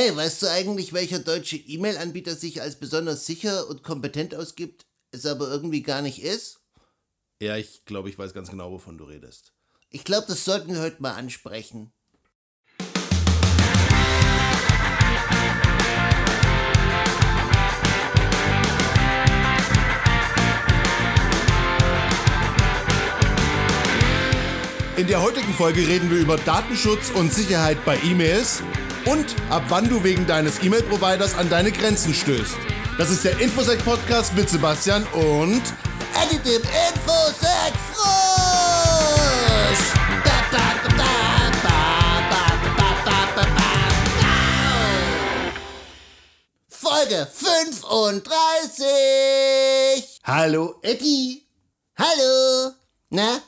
Hey, weißt du eigentlich, welcher deutsche E-Mail-Anbieter sich als besonders sicher und kompetent ausgibt, es aber irgendwie gar nicht ist? Ja, ich glaube, ich weiß ganz genau, wovon du redest. Ich glaube, das sollten wir heute mal ansprechen. In der heutigen Folge reden wir über Datenschutz und Sicherheit bei E-Mails und ab wann du wegen deines E-Mail-Providers an deine Grenzen stößt. Das ist der Infosec Podcast mit Sebastian und Edit dem Infosec ba. Folge 35! Hallo Eddie! Hallo! Na?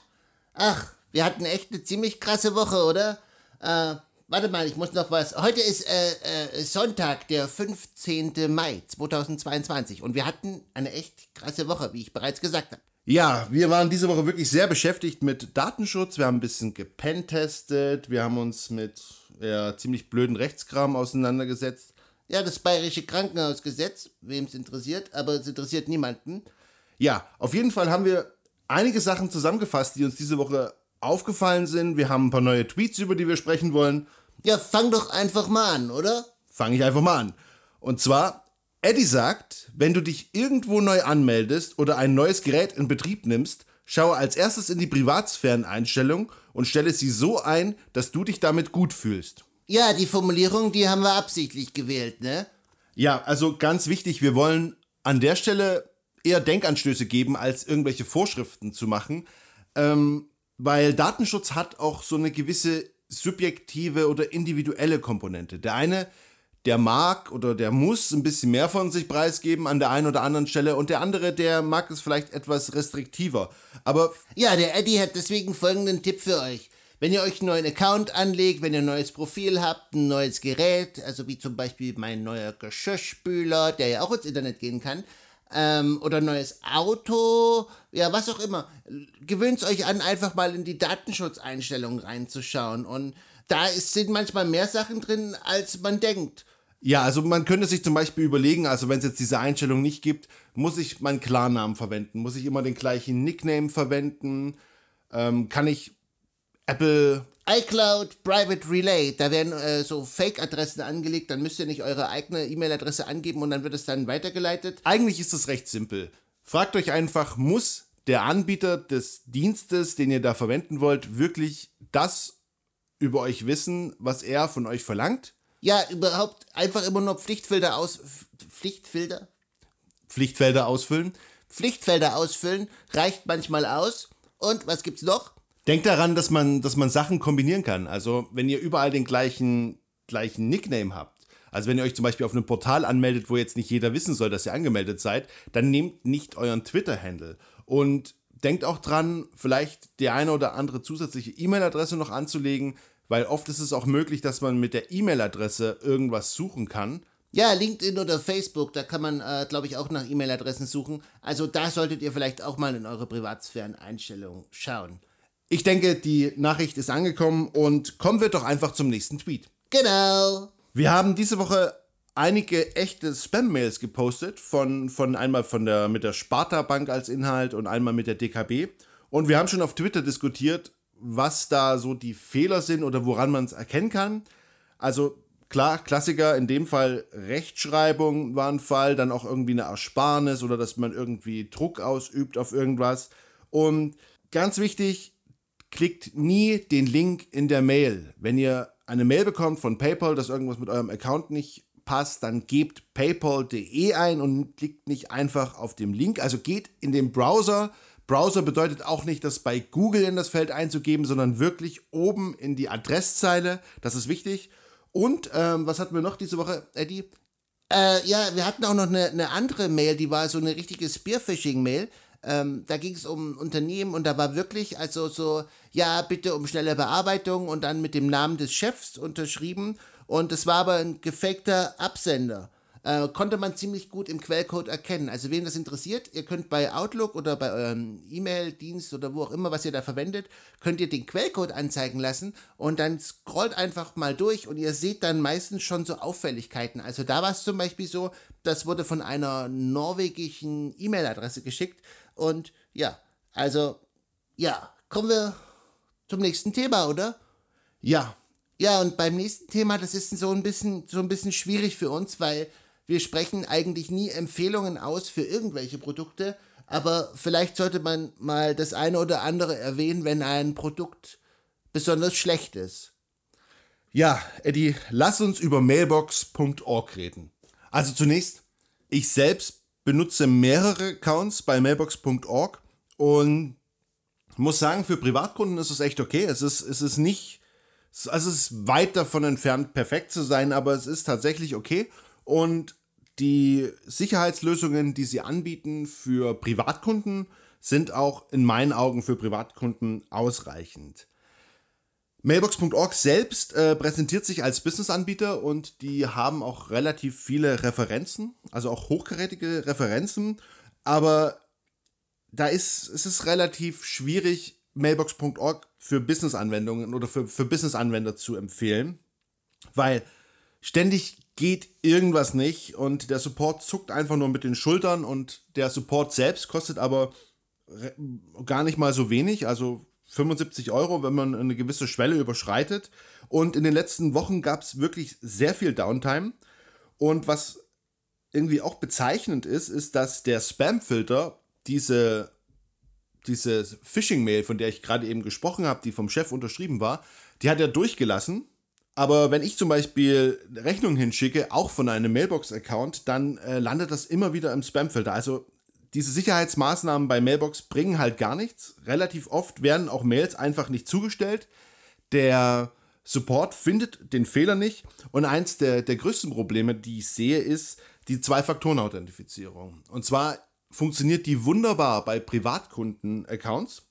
Ach, wir hatten echt eine ziemlich krasse Woche, oder? Äh, warte mal, ich muss noch was. Heute ist äh, äh, Sonntag, der 15. Mai 2022 und wir hatten eine echt krasse Woche, wie ich bereits gesagt habe. Ja, wir waren diese Woche wirklich sehr beschäftigt mit Datenschutz. Wir haben ein bisschen gepentestet. Wir haben uns mit ja, ziemlich blöden Rechtskram auseinandergesetzt. Ja, das bayerische Krankenhausgesetz, wem es interessiert, aber es interessiert niemanden. Ja, auf jeden Fall haben wir einige Sachen zusammengefasst, die uns diese Woche aufgefallen sind. Wir haben ein paar neue Tweets, über die wir sprechen wollen. Ja, fang doch einfach mal an, oder? Fange ich einfach mal an. Und zwar, Eddie sagt, wenn du dich irgendwo neu anmeldest oder ein neues Gerät in Betrieb nimmst, schaue als erstes in die Privatsphäreneinstellung und stelle sie so ein, dass du dich damit gut fühlst. Ja, die Formulierung, die haben wir absichtlich gewählt, ne? Ja, also ganz wichtig, wir wollen an der Stelle eher Denkanstöße geben, als irgendwelche Vorschriften zu machen. Ähm, weil Datenschutz hat auch so eine gewisse subjektive oder individuelle Komponente. Der eine, der mag oder der muss ein bisschen mehr von sich preisgeben an der einen oder anderen Stelle und der andere, der mag es vielleicht etwas restriktiver. Aber Ja, der Eddie hat deswegen folgenden Tipp für euch. Wenn ihr euch einen neuen Account anlegt, wenn ihr ein neues Profil habt, ein neues Gerät, also wie zum Beispiel mein neuer Geschirrspüler, der ja auch ins Internet gehen kann, ähm, oder neues Auto, ja, was auch immer, gewöhnt euch an, einfach mal in die Datenschutzeinstellungen reinzuschauen. Und da ist, sind manchmal mehr Sachen drin, als man denkt. Ja, also man könnte sich zum Beispiel überlegen, also wenn es jetzt diese Einstellung nicht gibt, muss ich meinen Klarnamen verwenden? Muss ich immer den gleichen Nickname verwenden? Ähm, kann ich Apple iCloud Private Relay, da werden äh, so Fake-Adressen angelegt, dann müsst ihr nicht eure eigene E-Mail-Adresse angeben und dann wird es dann weitergeleitet. Eigentlich ist es recht simpel. Fragt euch einfach, muss der Anbieter des Dienstes, den ihr da verwenden wollt, wirklich das über euch wissen, was er von euch verlangt? Ja, überhaupt einfach immer nur Pflichtfelder aus... Pflichtfelder? Pflichtfelder ausfüllen? Pflichtfelder ausfüllen reicht manchmal aus. Und was gibt's noch? Denkt daran, dass man, dass man Sachen kombinieren kann. Also, wenn ihr überall den gleichen, gleichen Nickname habt, also wenn ihr euch zum Beispiel auf einem Portal anmeldet, wo jetzt nicht jeder wissen soll, dass ihr angemeldet seid, dann nehmt nicht euren Twitter-Handle. Und denkt auch dran, vielleicht die eine oder andere zusätzliche E-Mail-Adresse noch anzulegen, weil oft ist es auch möglich, dass man mit der E-Mail-Adresse irgendwas suchen kann. Ja, LinkedIn oder Facebook, da kann man, äh, glaube ich, auch nach E-Mail-Adressen suchen. Also da solltet ihr vielleicht auch mal in eure Privatsphären-Einstellungen schauen. Ich denke, die Nachricht ist angekommen und kommen wir doch einfach zum nächsten Tweet. Genau. Wir haben diese Woche einige echte Spam-Mails gepostet, von, von einmal von der, mit der Sparta Bank als Inhalt und einmal mit der DKB. Und wir haben schon auf Twitter diskutiert, was da so die Fehler sind oder woran man es erkennen kann. Also klar, Klassiker, in dem Fall Rechtschreibung war ein Fall, dann auch irgendwie eine Ersparnis oder dass man irgendwie Druck ausübt auf irgendwas. Und ganz wichtig, klickt nie den Link in der Mail. Wenn ihr eine Mail bekommt von PayPal, dass irgendwas mit eurem Account nicht passt, dann gebt paypal.de ein und klickt nicht einfach auf den Link. Also geht in den Browser. Browser bedeutet auch nicht, das bei Google in das Feld einzugeben, sondern wirklich oben in die Adresszeile. Das ist wichtig. Und ähm, was hatten wir noch diese Woche, Eddie? Äh, ja, wir hatten auch noch eine, eine andere Mail, die war so eine richtige Spearfishing-Mail. Ähm, da ging es um Unternehmen und da war wirklich also so, ja, bitte um schnelle Bearbeitung und dann mit dem Namen des Chefs unterschrieben. Und es war aber ein gefakter Absender. äh, konnte man ziemlich gut im Quellcode erkennen. Also wen das interessiert, ihr könnt bei Outlook oder bei eurem E-Mail-Dienst oder wo auch immer, was ihr da verwendet, könnt ihr den Quellcode anzeigen lassen und dann scrollt einfach mal durch und ihr seht dann meistens schon so Auffälligkeiten. Also da war es zum Beispiel so, das wurde von einer norwegischen E-Mail-Adresse geschickt und ja, also ja, kommen wir zum nächsten Thema, oder? Ja. Ja, und beim nächsten Thema, das ist so ein bisschen, so ein bisschen schwierig für uns, weil wir sprechen eigentlich nie Empfehlungen aus für irgendwelche Produkte, aber vielleicht sollte man mal das eine oder andere erwähnen, wenn ein Produkt besonders schlecht ist. Ja, Eddie, lass uns über mailbox.org reden. Also zunächst, ich selbst benutze mehrere Accounts bei mailbox.org und muss sagen, für Privatkunden ist es echt okay. Es ist, es ist nicht, also es ist weit davon entfernt, perfekt zu sein, aber es ist tatsächlich okay. Und die Sicherheitslösungen, die sie anbieten für Privatkunden, sind auch in meinen Augen für Privatkunden ausreichend. Mailbox.org selbst äh, präsentiert sich als Businessanbieter und die haben auch relativ viele Referenzen, also auch hochkarätige Referenzen, aber da ist es ist relativ schwierig, Mailbox.org für Business-Anwendungen oder für, für Business-Anwender zu empfehlen, weil ständig geht irgendwas nicht und der Support zuckt einfach nur mit den Schultern und der Support selbst kostet aber gar nicht mal so wenig, also 75 Euro, wenn man eine gewisse Schwelle überschreitet. Und in den letzten Wochen gab es wirklich sehr viel Downtime. Und was irgendwie auch bezeichnend ist, ist, dass der Spam-Filter diese, diese Phishing-Mail, von der ich gerade eben gesprochen habe, die vom Chef unterschrieben war, die hat er durchgelassen aber wenn ich zum Beispiel Rechnungen hinschicke, auch von einem Mailbox-Account, dann äh, landet das immer wieder im Spamfilter. Also diese Sicherheitsmaßnahmen bei Mailbox bringen halt gar nichts. Relativ oft werden auch Mails einfach nicht zugestellt. Der Support findet den Fehler nicht. Und eins der, der größten Probleme, die ich sehe, ist die Zwei-Faktoren-Authentifizierung. Und zwar funktioniert die wunderbar bei Privatkunden-Accounts.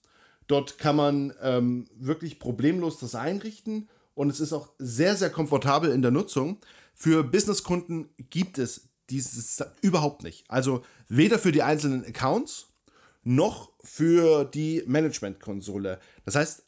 Dort kann man ähm, wirklich problemlos das einrichten und es ist auch sehr, sehr komfortabel in der Nutzung. Für Businesskunden gibt es dieses überhaupt nicht. Also weder für die einzelnen Accounts noch für die Management-Konsole. Das heißt,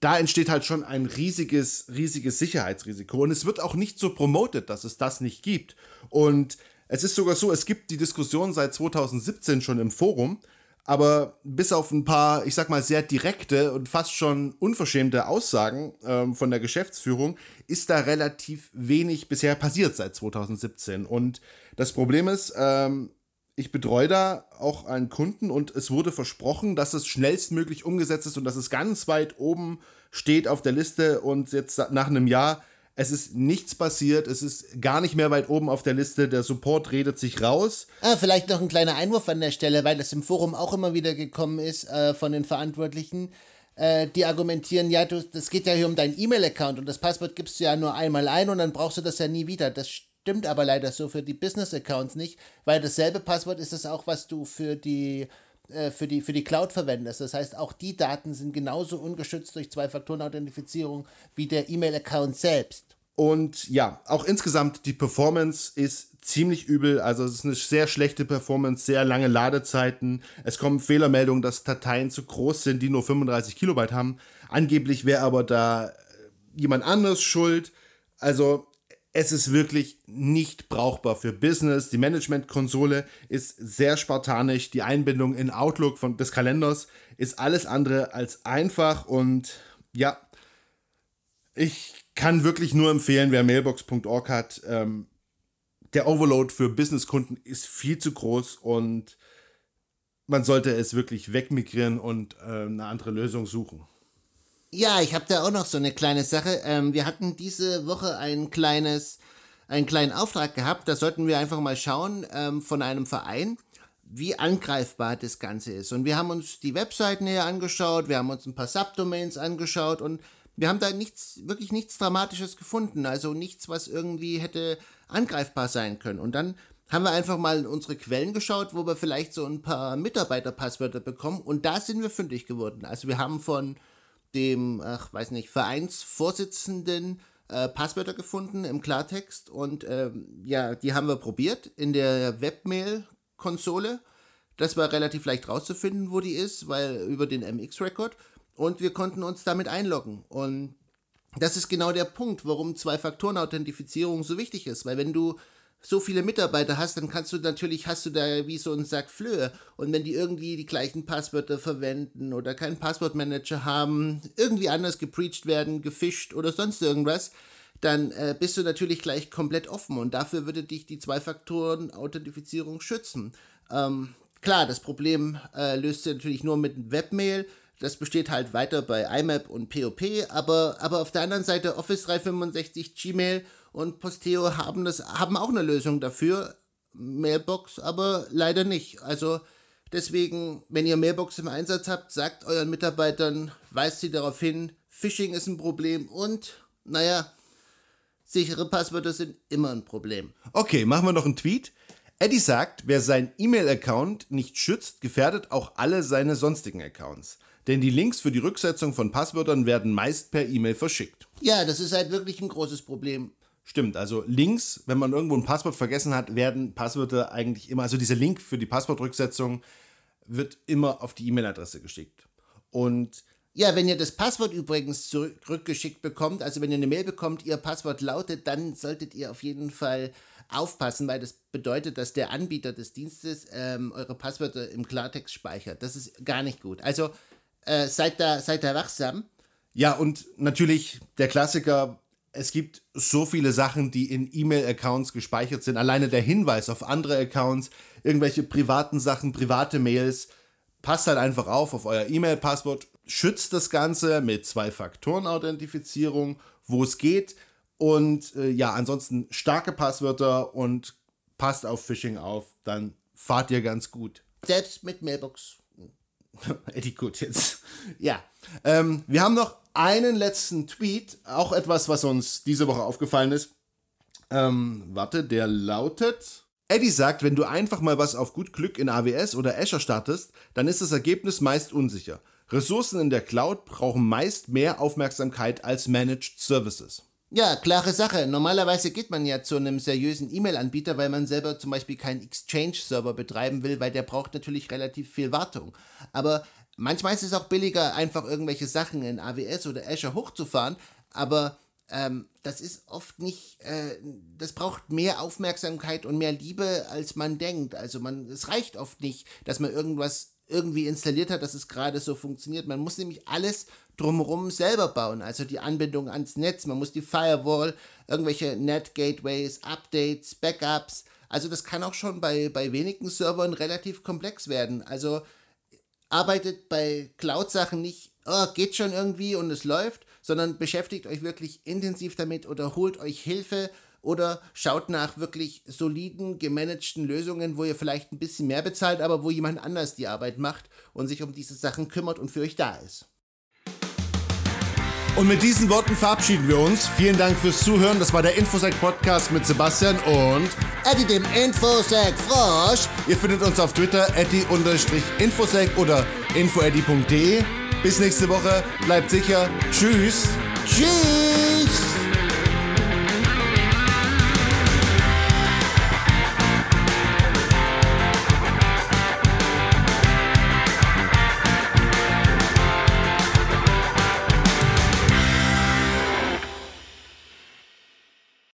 da entsteht halt schon ein riesiges, riesiges Sicherheitsrisiko. Und es wird auch nicht so promotet, dass es das nicht gibt. Und es ist sogar so, es gibt die Diskussion seit 2017 schon im Forum, aber bis auf ein paar, ich sag mal, sehr direkte und fast schon unverschämte Aussagen ähm, von der Geschäftsführung ist da relativ wenig bisher passiert seit 2017. Und das Problem ist, ähm, ich betreue da auch einen Kunden und es wurde versprochen, dass es schnellstmöglich umgesetzt ist und dass es ganz weit oben steht auf der Liste und jetzt nach einem Jahr es ist nichts passiert, es ist gar nicht mehr weit oben auf der Liste, der Support redet sich raus. Ah, vielleicht noch ein kleiner Einwurf an der Stelle, weil das im Forum auch immer wieder gekommen ist äh, von den Verantwortlichen. Äh, die argumentieren, ja, du, das geht ja hier um deinen E-Mail-Account und das Passwort gibst du ja nur einmal ein und dann brauchst du das ja nie wieder. Das stimmt aber leider so für die Business-Accounts nicht, weil dasselbe Passwort ist es auch, was du für die äh, für die, für die Cloud verwendest. Das heißt, auch die Daten sind genauso ungeschützt durch Zwei-Faktoren-Authentifizierung wie der E-Mail-Account selbst. Und ja, auch insgesamt die Performance ist ziemlich übel. Also es ist eine sehr schlechte Performance, sehr lange Ladezeiten. Es kommen Fehlermeldungen, dass Dateien zu groß sind, die nur 35 Kilobyte haben. Angeblich wäre aber da äh, jemand anderes schuld. Also es ist wirklich nicht brauchbar für Business. Die Management-Konsole ist sehr spartanisch. Die Einbindung in Outlook von, des Kalenders ist alles andere als einfach. Und ja, ich kann wirklich nur empfehlen, wer mailbox.org hat. Ähm, der Overload für Businesskunden ist viel zu groß und man sollte es wirklich wegmigrieren und äh, eine andere Lösung suchen. Ja, ich habe da auch noch so eine kleine Sache. Ähm, wir hatten diese Woche ein kleines, einen kleinen Auftrag gehabt. Da sollten wir einfach mal schauen ähm, von einem Verein, wie angreifbar das Ganze ist. Und wir haben uns die Webseiten näher angeschaut, wir haben uns ein paar Subdomains angeschaut und wir haben da nichts, wirklich nichts Dramatisches gefunden, also nichts, was irgendwie hätte angreifbar sein können. Und dann haben wir einfach mal in unsere Quellen geschaut, wo wir vielleicht so ein paar Mitarbeiterpasswörter bekommen und da sind wir fündig geworden. Also wir haben von dem, ach, weiß nicht, Vereinsvorsitzenden äh, Passwörter gefunden im Klartext und ähm, ja, die haben wir probiert in der Webmail-Konsole. Das war relativ leicht rauszufinden, wo die ist, weil über den MX-Record und wir konnten uns damit einloggen und das ist genau der Punkt, warum Zwei-Faktoren-Authentifizierung so wichtig ist, weil wenn du so viele Mitarbeiter hast, dann kannst du natürlich, hast du da wie so einen Sack Flöhe. Und wenn die irgendwie die gleichen Passwörter verwenden oder keinen Passwortmanager haben, irgendwie anders gepreacht werden, gefischt oder sonst irgendwas, dann äh, bist du natürlich gleich komplett offen. Und dafür würde dich die Zwei-Faktoren-Authentifizierung schützen. Ähm, klar, das Problem äh, löst sich natürlich nur mit Webmail. Das besteht halt weiter bei IMAP und POP, aber, aber auf der anderen Seite Office 365, Gmail und Posteo haben, das, haben auch eine Lösung dafür. Mailbox aber leider nicht. Also deswegen, wenn ihr Mailbox im Einsatz habt, sagt euren Mitarbeitern, weist sie darauf hin, Phishing ist ein Problem und, naja, sichere Passwörter sind immer ein Problem. Okay, machen wir noch einen Tweet. Eddie sagt, wer seinen E-Mail-Account nicht schützt, gefährdet auch alle seine sonstigen Accounts denn die Links für die Rücksetzung von Passwörtern werden meist per E-Mail verschickt. Ja, das ist halt wirklich ein großes Problem. Stimmt, also Links, wenn man irgendwo ein Passwort vergessen hat, werden Passwörter eigentlich immer, also dieser Link für die Passwortrücksetzung wird immer auf die E-Mail-Adresse geschickt. Und ja, wenn ihr das Passwort übrigens zurückgeschickt bekommt, also wenn ihr eine Mail bekommt, ihr Passwort lautet, dann solltet ihr auf jeden Fall aufpassen, weil das bedeutet, dass der Anbieter des Dienstes ähm, eure Passwörter im Klartext speichert. Das ist gar nicht gut. Also äh, seid, da, seid da wachsam. Ja, und natürlich der Klassiker, es gibt so viele Sachen, die in E-Mail-Accounts gespeichert sind. Alleine der Hinweis auf andere Accounts, irgendwelche privaten Sachen, private Mails. Passt halt einfach auf auf euer E-Mail-Passwort. Schützt das Ganze mit Zwei-Faktoren-Authentifizierung, wo es geht. Und äh, ja, ansonsten starke Passwörter und passt auf Phishing auf. Dann fahrt ihr ganz gut. Selbst mit Mailbox Etikett jetzt. Ja. Ähm, wir haben noch einen letzten Tweet, auch etwas, was uns diese Woche aufgefallen ist. Ähm, warte, der lautet. Eddie sagt, wenn du einfach mal was auf gut Glück in AWS oder Azure startest, dann ist das Ergebnis meist unsicher. Ressourcen in der Cloud brauchen meist mehr Aufmerksamkeit als Managed Services. Ja, klare Sache. Normalerweise geht man ja zu einem seriösen E-Mail-Anbieter, weil man selber zum Beispiel keinen Exchange-Server betreiben will, weil der braucht natürlich relativ viel Wartung. Aber manchmal ist es auch billiger, einfach irgendwelche Sachen in AWS oder Azure hochzufahren, aber ähm, das ist oft nicht, äh, das braucht mehr Aufmerksamkeit und mehr Liebe, als man denkt. Also man, es reicht oft nicht, dass man irgendwas irgendwie installiert hat, dass es gerade so funktioniert. Man muss nämlich alles drumherum selber bauen, also die Anbindung ans Netz, man muss die Firewall, irgendwelche Net-Gateways, Updates, Backups. Also das kann auch schon bei, bei wenigen Servern relativ komplex werden. Also arbeitet bei Cloud-Sachen nicht, oh, geht schon irgendwie und es läuft, sondern beschäftigt euch wirklich intensiv damit oder holt euch Hilfe oder schaut nach wirklich soliden, gemanagten Lösungen, wo ihr vielleicht ein bisschen mehr bezahlt, aber wo jemand anders die Arbeit macht und sich um diese Sachen kümmert und für euch da ist. Und mit diesen Worten verabschieden wir uns. Vielen Dank fürs Zuhören. Das war der Infosec Podcast mit Sebastian und Eddie dem Infosec Frosch. Ihr findet uns auf Twitter eddie-infosec oder infoeddy.de. Bis nächste Woche. Bleibt sicher. Tschüss. Tschüss.